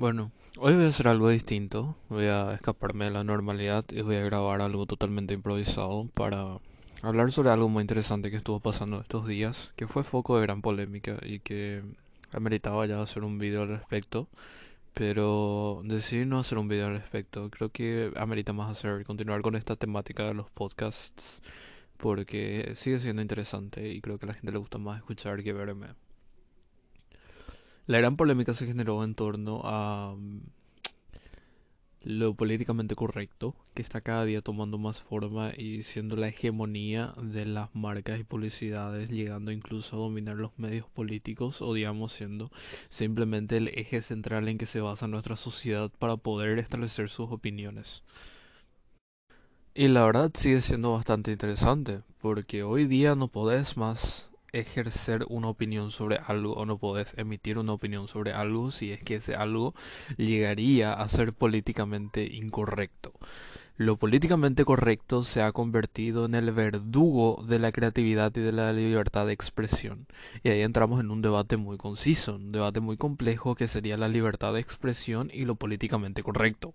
Bueno, hoy voy a hacer algo distinto, voy a escaparme de la normalidad y voy a grabar algo totalmente improvisado para hablar sobre algo muy interesante que estuvo pasando estos días, que fue foco de gran polémica y que ameritaba ya hacer un video al respecto, pero decidí no hacer un video al respecto, creo que amerita más hacer, continuar con esta temática de los podcasts porque sigue siendo interesante y creo que a la gente le gusta más escuchar que verme. La gran polémica se generó en torno a mm, lo políticamente correcto, que está cada día tomando más forma y siendo la hegemonía de las marcas y publicidades, llegando incluso a dominar los medios políticos o digamos siendo simplemente el eje central en que se basa nuestra sociedad para poder establecer sus opiniones. Y la verdad sigue siendo bastante interesante, porque hoy día no podés más ejercer una opinión sobre algo o no podés emitir una opinión sobre algo si es que ese algo llegaría a ser políticamente incorrecto. Lo políticamente correcto se ha convertido en el verdugo de la creatividad y de la libertad de expresión. Y ahí entramos en un debate muy conciso, un debate muy complejo que sería la libertad de expresión y lo políticamente correcto.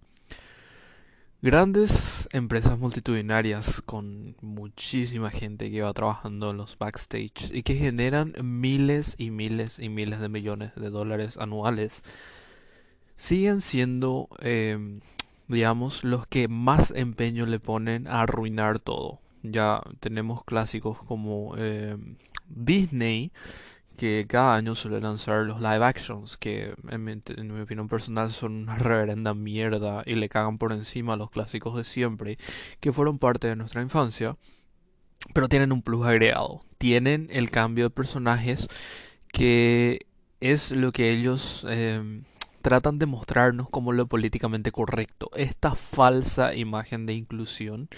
Grandes empresas multitudinarias con muchísima gente que va trabajando en los backstage y que generan miles y miles y miles de millones de dólares anuales siguen siendo, em, digamos, los que más empeño le ponen a arruinar todo. Ya tenemos clásicos como em, Disney que cada año suele lanzar los live actions, que en mi, opinión personal son una reverenda mierda y le cagan por encima a los clásicos de siempre, que fueron parte de nuestra infancia, pero tienen un plus agregado. Tienen el cambio de personajes que es lo que ellos em, tratan de mostrarnos como lo políticamente correcto. Esta falsa imagen de inclusión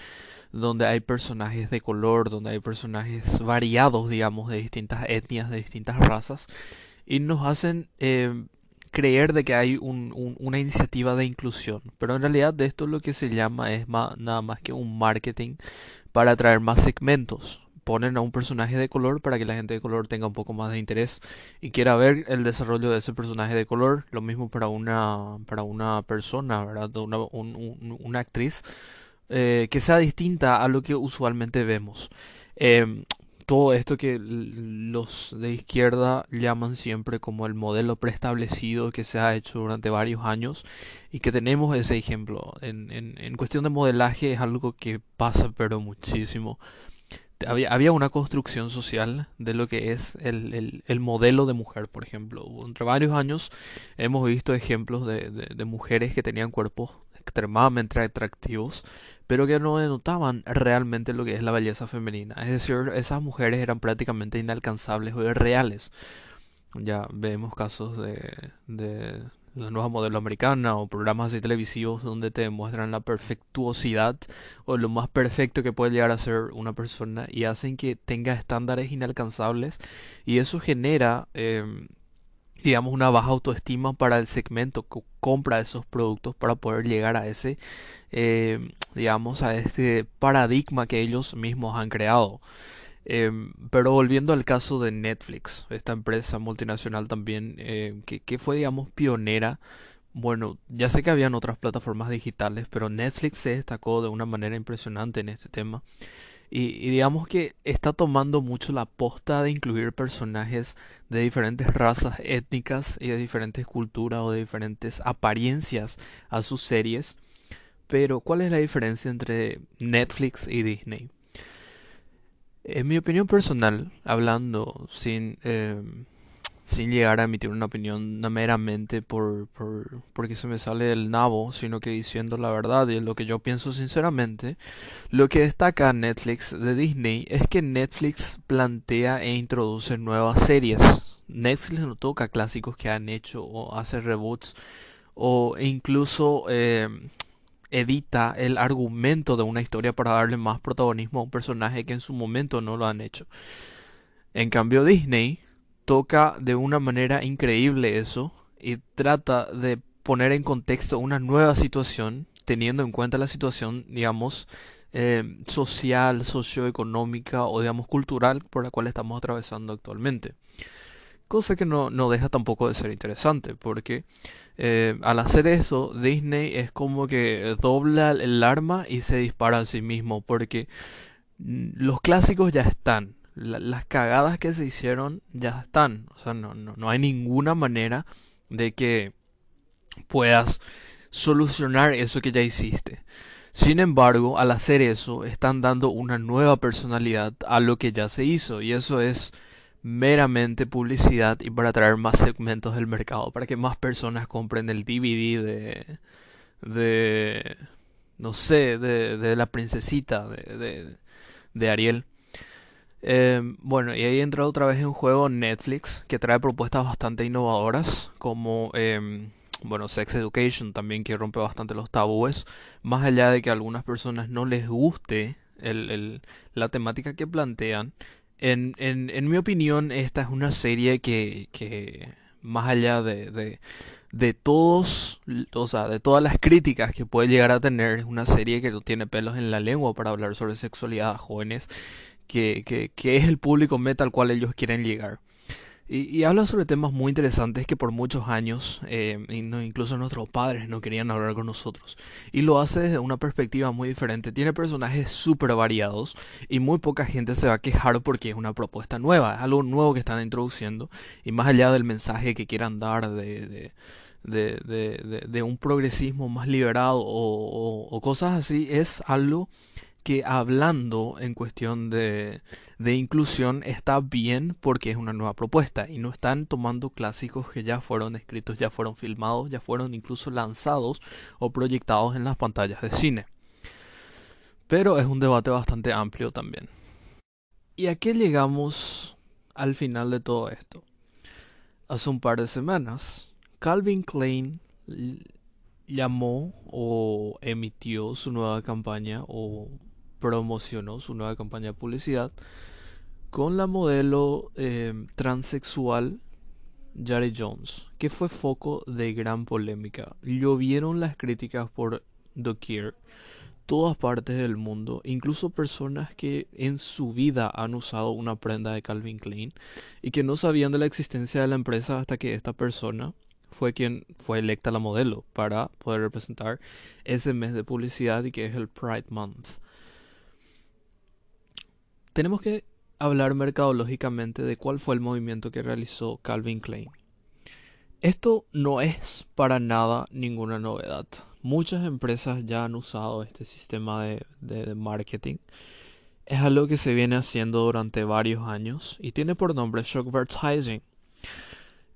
donde hay personajes de color, donde hay personajes variados, digamos, de distintas etnias, de distintas razas, y nos hacen eh, creer de que hay una iniciativa de inclusión. Pero en realidad de esto lo que se llama es nada más que un marketing para atraer más segmentos. Ponen a un personaje de color para que la gente de color tenga un poco más de interés y quiera ver el desarrollo de ese personaje de color. Lo mismo para una, para una persona, ¿verdad? Una, una actriz eh, que sea distinta a lo que usualmente vemos. Em, todo esto que los de izquierda llaman siempre como el modelo preestablecido que se ha hecho durante varios años y que tenemos ese ejemplo. En, en, cuestión de modelaje es algo que pasa pero muchísimo. Había, había una construcción social de lo que es el, el, el, modelo de mujer, por ejemplo. Entre varios años hemos visto ejemplos de, de mujeres que tenían cuerpos extremadamente atractivos, pero que no denotaban realmente lo que es la belleza femenina. Es decir, esas mujeres eran prácticamente inalcanzables o irreales. Ya vemos casos de, de la nueva modelo americana o programas de televisivos donde te demuestran la perfectuosidad o lo más perfecto que puede llegar a ser una persona y hacen que tenga estándares inalcanzables y eso genera em, digamos, una baja autoestima para el segmento que compra esos productos para poder llegar a ese, eh, digamos, a este paradigma que ellos mismos han creado. Em, pero volviendo al caso de Netflix, esta empresa multinacional también, eh, que, que fue, digamos, pionera bueno, ya sé que habían otras plataformas digitales, pero Netflix se destacó de una manera impresionante en este tema. Y, digamos que está tomando mucho la posta de incluir personajes de diferentes razas étnicas y de diferentes culturas o de diferentes apariencias a sus series. Pero, ¿cuál es la diferencia entre Netflix y Disney? En mi opinión personal, hablando sin... Em, sin llegar a emitir una opinión meramente por, por, porque se me sale del nabo, sino que diciendo la verdad y lo que yo pienso sinceramente, lo que destaca Netflix de Disney es que Netflix plantea e introduce nuevas series. Netflix no toca clásicos que han hecho o hace reboots o incluso eh, edita el argumento de una historia para darle más protagonismo a un personaje que en su momento no lo han hecho. En cambio Disney toca de una manera increíble eso y trata de poner en contexto una nueva situación, teniendo en cuenta la situación, digamos, eh, social, socioeconómica o, digamos, cultural por la cual estamos atravesando actualmente. Cosa que no, no deja tampoco de ser interesante, porque eh, al hacer eso, Disney es como que dobla el arma y se dispara a sí mismo, porque mm, los clásicos ya están, las cagadas que se hicieron ya están, o sea, no, no, no hay ninguna manera de que puedas solucionar eso que ya hiciste. Sin embargo, al hacer eso, están dando una nueva personalidad a lo que ya se hizo, y eso es meramente publicidad y para atraer más segmentos del mercado, para que más personas compren el DVD de, de no sé, de, de la princesita, de, de, de Ariel. Em, bueno, y ahí entra otra vez en juego Netflix, que trae propuestas bastante innovadoras, como, em, bueno, Sex Education también, que rompe bastante los tabúes, más allá de que a algunas personas no les guste el, el, la temática que plantean. En, en, en, mi opinión, esta es una serie que, que más allá de, de, de todos, o sea, de todas las críticas que puede llegar a tener, es una serie que no tiene pelos en la lengua para hablar sobre sexualidad a jóvenes que, que, que es el público meta al cual ellos quieren llegar. Y, y, habla sobre temas muy interesantes que por muchos años, eh, incluso nuestros padres no querían hablar con nosotros. Y lo hace desde una perspectiva muy diferente. Tiene personajes súper variados y muy poca gente se va a quejar porque es una propuesta nueva, es algo nuevo que están introduciendo. Y más allá del mensaje que quieran dar de, de, de, de, de un progresismo más liberado o, o, o cosas así, es algo que hablando en cuestión de, de, inclusión está bien porque es una nueva propuesta y no están tomando clásicos que ya fueron escritos, ya fueron filmados, ya fueron incluso lanzados o proyectados en las pantallas de cine. Pero es un debate bastante amplio también. ¿Y a qué llegamos al final de todo esto? Hace un par de semanas, Calvin Klein llamó o emitió su nueva campaña o promocionó su nueva campaña de publicidad con la modelo eh, transexual Jari Jones, que fue foco de gran polémica. Llovieron las críticas por doquier, todas partes del mundo, incluso personas que en su vida han usado una prenda de Calvin Klein y que no sabían de la existencia de la empresa hasta que esta persona fue quien fue electa la modelo para poder representar ese mes de publicidad y que es el Pride Month tenemos que hablar mercadológicamente de cuál fue el movimiento que realizó Calvin Klein. Esto no es para nada ninguna novedad. Muchas empresas ya han usado este sistema de, de, marketing. Es algo que se viene haciendo durante varios años y tiene por nombre shock advertising.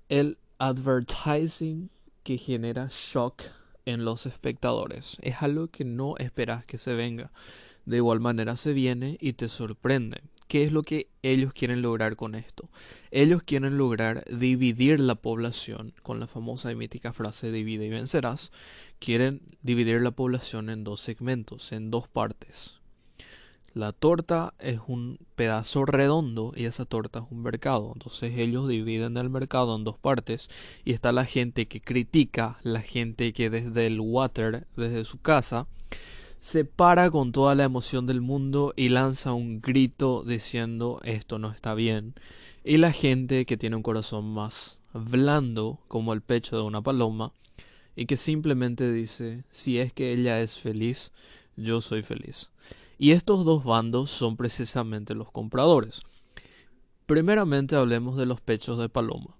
El advertising que genera shock en los espectadores. Es algo que no esperas que se venga de igual manera se viene y te sorprende. ¿Qué es lo que ellos quieren lograr con esto? Ellos quieren lograr dividir la población con la famosa y mítica frase divide y vencerás. Quieren dividir la población en dos segmentos, en dos partes. La torta es un pedazo redondo y esa torta es un mercado. Entonces ellos dividen el mercado en dos partes y está la gente que critica, la gente que desde el water, desde su casa, se para con toda la emoción del mundo y lanza un grito diciendo esto no está bien. Y la gente que tiene un corazón más blando como el pecho de una paloma y que simplemente dice si es que ella es feliz, yo soy feliz. Y estos dos bandos son precisamente los compradores. Primeramente hablemos de los pechos de paloma.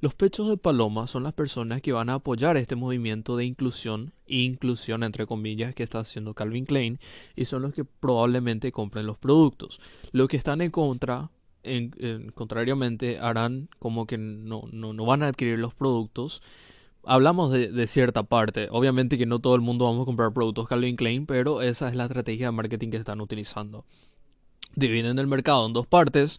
Los pechos de paloma son las personas que van a apoyar este movimiento de inclusión, inclusión entre comillas, que está haciendo Calvin Klein, y son los que probablemente compren los productos. Los que están en contra, en, contrariamente, harán como que no, no, van a adquirir los productos. Hablamos de, de cierta parte, obviamente que no todo el mundo vamos a comprar productos Calvin Klein, pero esa es la estrategia de marketing que están utilizando. Dividen el mercado en dos partes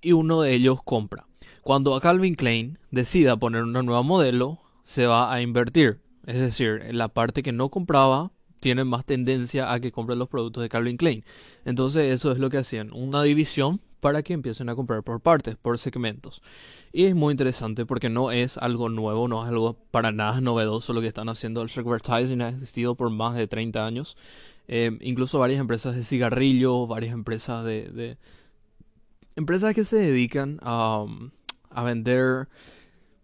y uno de ellos compra. Cuando Calvin Klein decida poner una nueva modelo, se va a invertir. Es decir, la parte que no compraba tiene más tendencia a que compre los productos de Calvin Klein. Entonces eso es lo que hacían, una división para que empiecen a comprar por partes, por segmentos. Y es muy interesante porque no es algo nuevo, no es algo para nada novedoso lo que están haciendo. El advertising ha existido por más de 30 años. Eh, incluso varias empresas de cigarrillos, varias empresas de, de empresas que se dedican a, a vender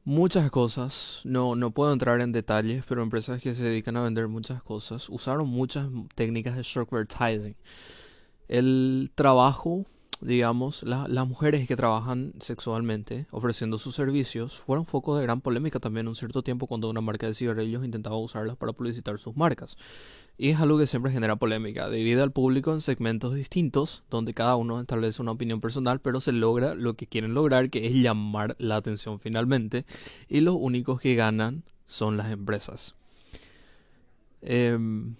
muchas cosas. No, no puedo entrar en detalles, pero empresas que se dedican a vender muchas cosas usaron muchas técnicas de advertising. El trabajo, digamos, las mujeres que trabajan sexualmente ofreciendo sus servicios fueron foco de gran polémica también un cierto tiempo cuando una marca de cigarrillos intentaba usarlas para publicitar sus marcas. Y es algo que siempre genera polémica, divide al público en segmentos distintos, donde cada uno establece una opinión personal, pero se logra lo que quieren lograr, que es llamar la atención finalmente, y los únicos que ganan son las empresas. Em,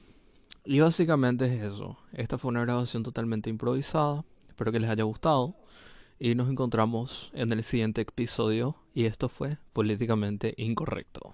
y básicamente es eso. Esta fue una grabación totalmente improvisada. Espero que les haya gustado. Y nos encontramos en el siguiente episodio. Y esto fue políticamente incorrecto.